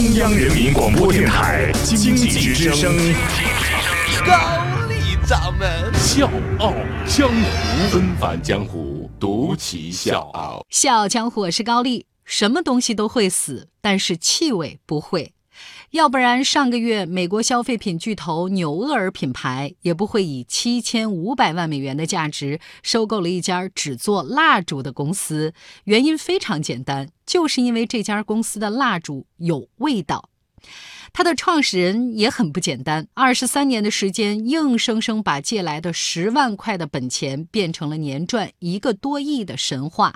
中央人民广播电台经济之声，高丽掌门笑傲江湖，纷繁江湖，独骑笑傲。笑傲江湖，我是高丽。什么东西都会死，但是气味不会。要不然，上个月美国消费品巨头纽厄尔品牌也不会以七千五百万美元的价值收购了一家只做蜡烛的公司。原因非常简单，就是因为这家公司的蜡烛有味道。他的创始人也很不简单，二十三年的时间，硬生生把借来的十万块的本钱变成了年赚一个多亿的神话。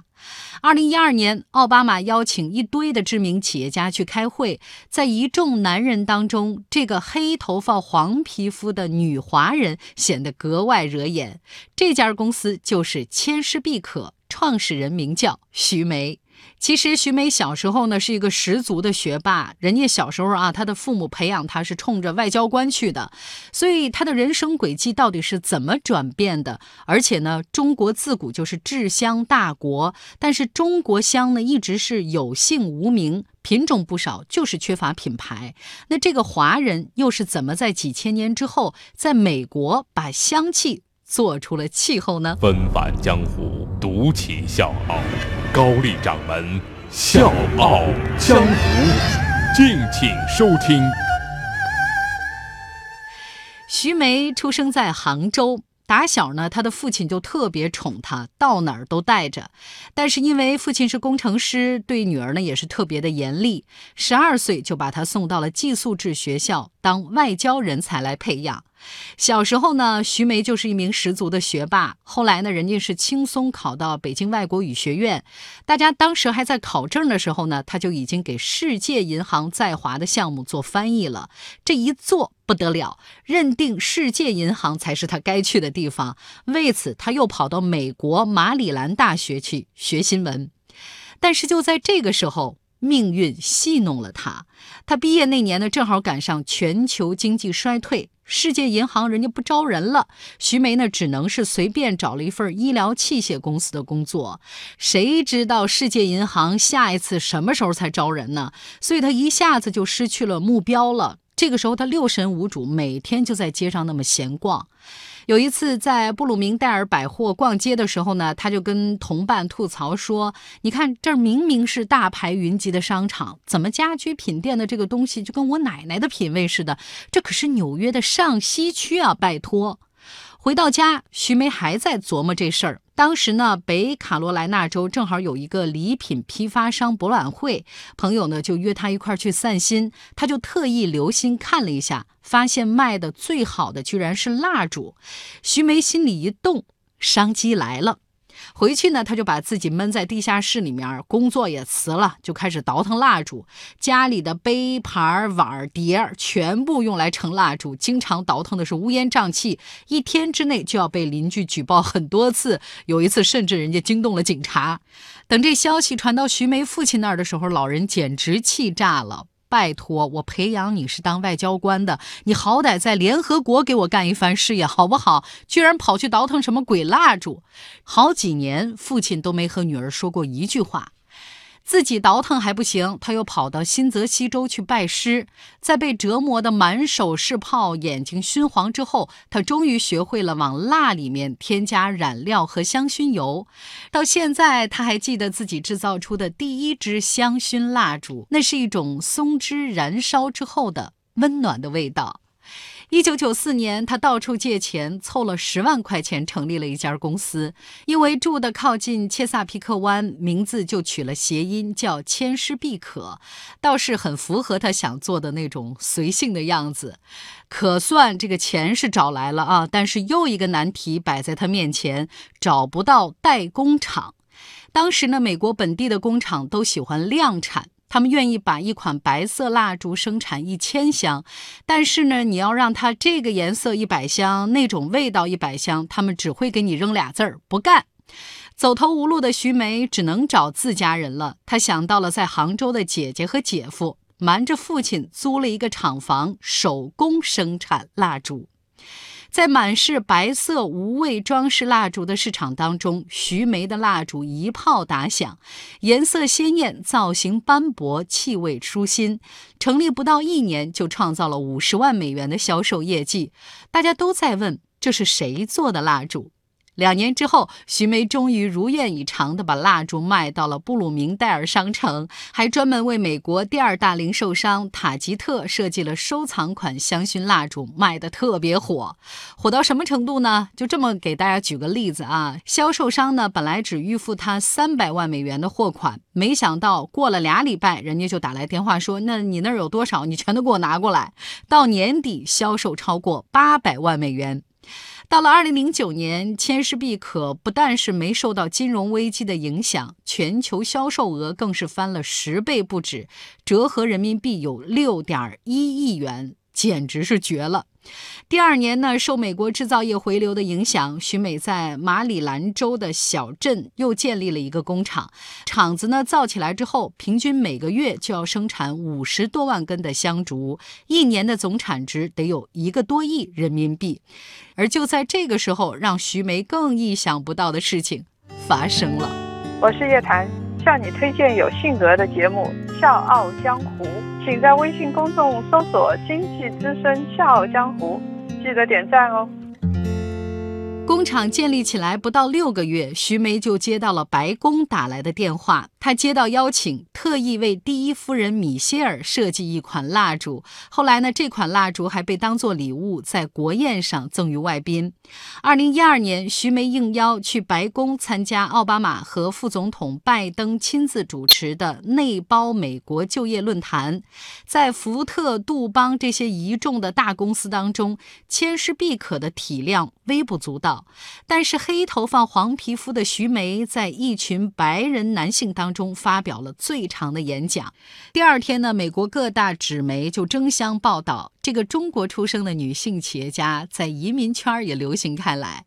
二零一二年，奥巴马邀请一堆的知名企业家去开会，在一众男人当中，这个黑头发、黄皮肤的女华人显得格外惹眼。这家公司就是千诗必可，创始人名叫徐梅。其实徐梅小时候呢是一个十足的学霸，人家小时候啊，她的父母培养她是冲着外交官去的，所以她的人生轨迹到底是怎么转变的？而且呢，中国自古就是制香大国，但是中国香呢一直是有姓无名，品种不少，就是缺乏品牌。那这个华人又是怎么在几千年之后，在美国把香气做出了气候呢？纷繁江湖，独起笑傲。高丽掌门笑傲江湖，敬请收听。徐梅出生在杭州，打小呢，她的父亲就特别宠她，到哪儿都带着。但是因为父亲是工程师，对女儿呢也是特别的严厉。十二岁就把她送到了寄宿制学校，当外交人才来培养。小时候呢，徐梅就是一名十足的学霸。后来呢，人家是轻松考到北京外国语学院。大家当时还在考证的时候呢，他就已经给世界银行在华的项目做翻译了。这一做不得了，认定世界银行才是他该去的地方。为此，他又跑到美国马里兰大学去学新闻。但是就在这个时候，命运戏弄了他。他毕业那年呢，正好赶上全球经济衰退。世界银行人家不招人了，徐梅呢只能是随便找了一份医疗器械公司的工作。谁知道世界银行下一次什么时候才招人呢？所以她一下子就失去了目标了。这个时候她六神无主，每天就在街上那么闲逛。有一次在布鲁明戴尔百货逛街的时候呢，他就跟同伴吐槽说：“你看这儿明明是大牌云集的商场，怎么家居品店的这个东西就跟我奶奶的品味似的？这可是纽约的上西区啊！拜托。”回到家，徐梅还在琢磨这事儿。当时呢，北卡罗来纳州正好有一个礼品批发商博览会，朋友呢就约他一块儿去散心。他就特意留心看了一下，发现卖的最好的居然是蜡烛。徐梅心里一动，商机来了。回去呢，他就把自己闷在地下室里面，工作也辞了，就开始倒腾蜡烛。家里的杯盘碗碟全部用来盛蜡烛，经常倒腾的是乌烟瘴气，一天之内就要被邻居举报很多次。有一次，甚至人家惊动了警察。等这消息传到徐梅父亲那儿的时候，老人简直气炸了。拜托，我培养你是当外交官的，你好歹在联合国给我干一番事业好不好？居然跑去倒腾什么鬼蜡烛，好几年父亲都没和女儿说过一句话。自己倒腾还不行，他又跑到新泽西州去拜师，在被折磨的满手是泡、眼睛熏黄之后，他终于学会了往蜡里面添加染料和香薰油。到现在，他还记得自己制造出的第一支香薰蜡烛，那是一种松枝燃烧之后的温暖的味道。一九九四年，他到处借钱，凑了十万块钱，成立了一家公司。因为住的靠近切萨皮克湾，名字就取了谐音，叫千诗必可，倒是很符合他想做的那种随性的样子。可算这个钱是找来了啊，但是又一个难题摆在他面前，找不到代工厂。当时呢，美国本地的工厂都喜欢量产。他们愿意把一款白色蜡烛生产一千箱，但是呢，你要让它这个颜色一百箱，那种味道一百箱，他们只会给你扔俩字儿：不干。走投无路的徐梅只能找自家人了。她想到了在杭州的姐姐和姐夫，瞒着父亲租了一个厂房，手工生产蜡烛。在满是白色无味装饰蜡烛的市场当中，徐梅的蜡烛一炮打响，颜色鲜艳，造型斑驳，气味舒心。成立不到一年，就创造了五十万美元的销售业绩。大家都在问，这是谁做的蜡烛？两年之后，徐梅终于如愿以偿地把蜡烛卖到了布鲁明戴尔商城，还专门为美国第二大零售商塔吉特设计了收藏款香薰蜡烛，卖得特别火。火到什么程度呢？就这么给大家举个例子啊，销售商呢本来只预付他三百万美元的货款，没想到过了俩礼拜，人家就打来电话说：“那你那儿有多少？你全都给我拿过来。”到年底销售超过八百万美元。到了二零零九年，千诗碧可不但是没受到金融危机的影响，全球销售额更是翻了十倍不止，折合人民币有六点一亿元，简直是绝了。第二年呢，受美国制造业回流的影响，徐美在马里兰州的小镇又建立了一个工厂。厂子呢造起来之后，平均每个月就要生产五十多万根的香烛，一年的总产值得有一个多亿人民币。而就在这个时候，让徐梅更意想不到的事情发生了。我是叶檀，向你推荐有性格的节目《笑傲江湖》。请在微信公众搜索“经济之声笑傲江湖”，记得点赞哦。工厂建立起来不到六个月，徐梅就接到了白宫打来的电话。他接到邀请，特意为第一夫人米歇尔设计一款蜡烛。后来呢，这款蜡烛还被当作礼物在国宴上赠予外宾。二零一二年，徐梅应邀去白宫参加奥巴马和副总统拜登亲自主持的内包美国就业论坛。在福特、杜邦这些一众的大公司当中，千诗必可的体量微不足道。但是黑头发、黄皮肤的徐梅在一群白人男性当中中发表了最长的演讲。第二天呢，美国各大纸媒就争相报道这个中国出生的女性企业家在移民圈也流行开来。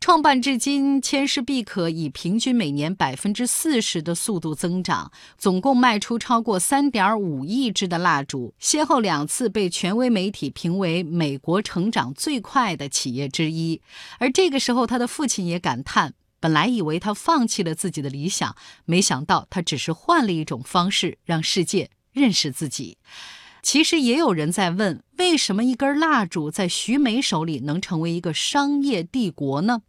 创办至今，千诗必可以平均每年百分之四十的速度增长，总共卖出超过三点五亿支的蜡烛，先后两次被权威媒体评为美国成长最快的企业之一。而这个时候，他的父亲也感叹：本来以为他放弃了自己的理想，没想到他只是换了一种方式让世界认识自己。其实也有人在问。为什么一根蜡烛在徐梅手里能成为一个商业帝国呢？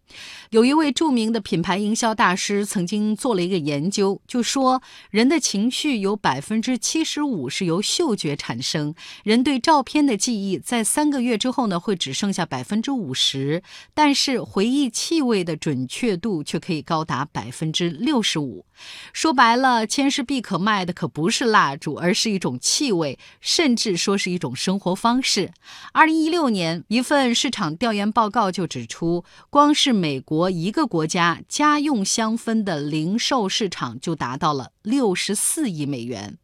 有一位著名的品牌营销大师曾经做了一个研究，就说人的情绪有百分之七十五是由嗅觉产生，人对照片的记忆在三个月之后呢会只剩下百分之五十，但是回忆气味的准确度却可以高达百分之六十五。说白了，千诗必可卖的可不是蜡烛，而是一种气味，甚至说是一种生活方。是，二零一六年一份市场调研报告就指出，光是美国一个国家家用香氛的零售市场就达到了六十四亿美元。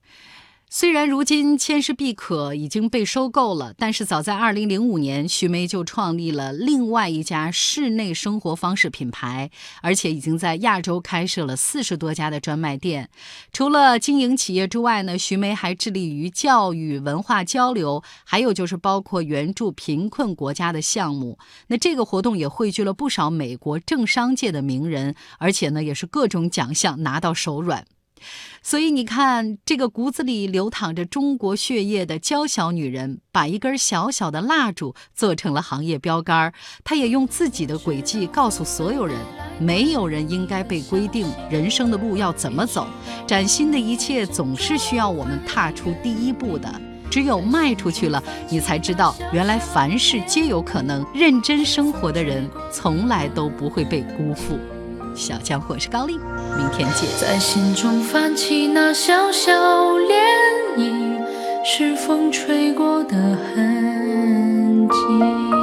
虽然如今千诗必可已经被收购了，但是早在2005年，徐梅就创立了另外一家室内生活方式品牌，而且已经在亚洲开设了四十多家的专卖店。除了经营企业之外呢，徐梅还致力于教育、文化交流，还有就是包括援助贫困国家的项目。那这个活动也汇聚了不少美国政商界的名人，而且呢，也是各种奖项拿到手软。所以你看，这个骨子里流淌着中国血液的娇小女人，把一根小小的蜡烛做成了行业标杆。她也用自己的轨迹告诉所有人：没有人应该被规定人生的路要怎么走。崭新的一切总是需要我们踏出第一步的。只有迈出去了，你才知道，原来凡事皆有可能。认真生活的人，从来都不会被辜负。小家伙是高丽明天见。在心中泛起那小小涟漪是风吹过的痕迹。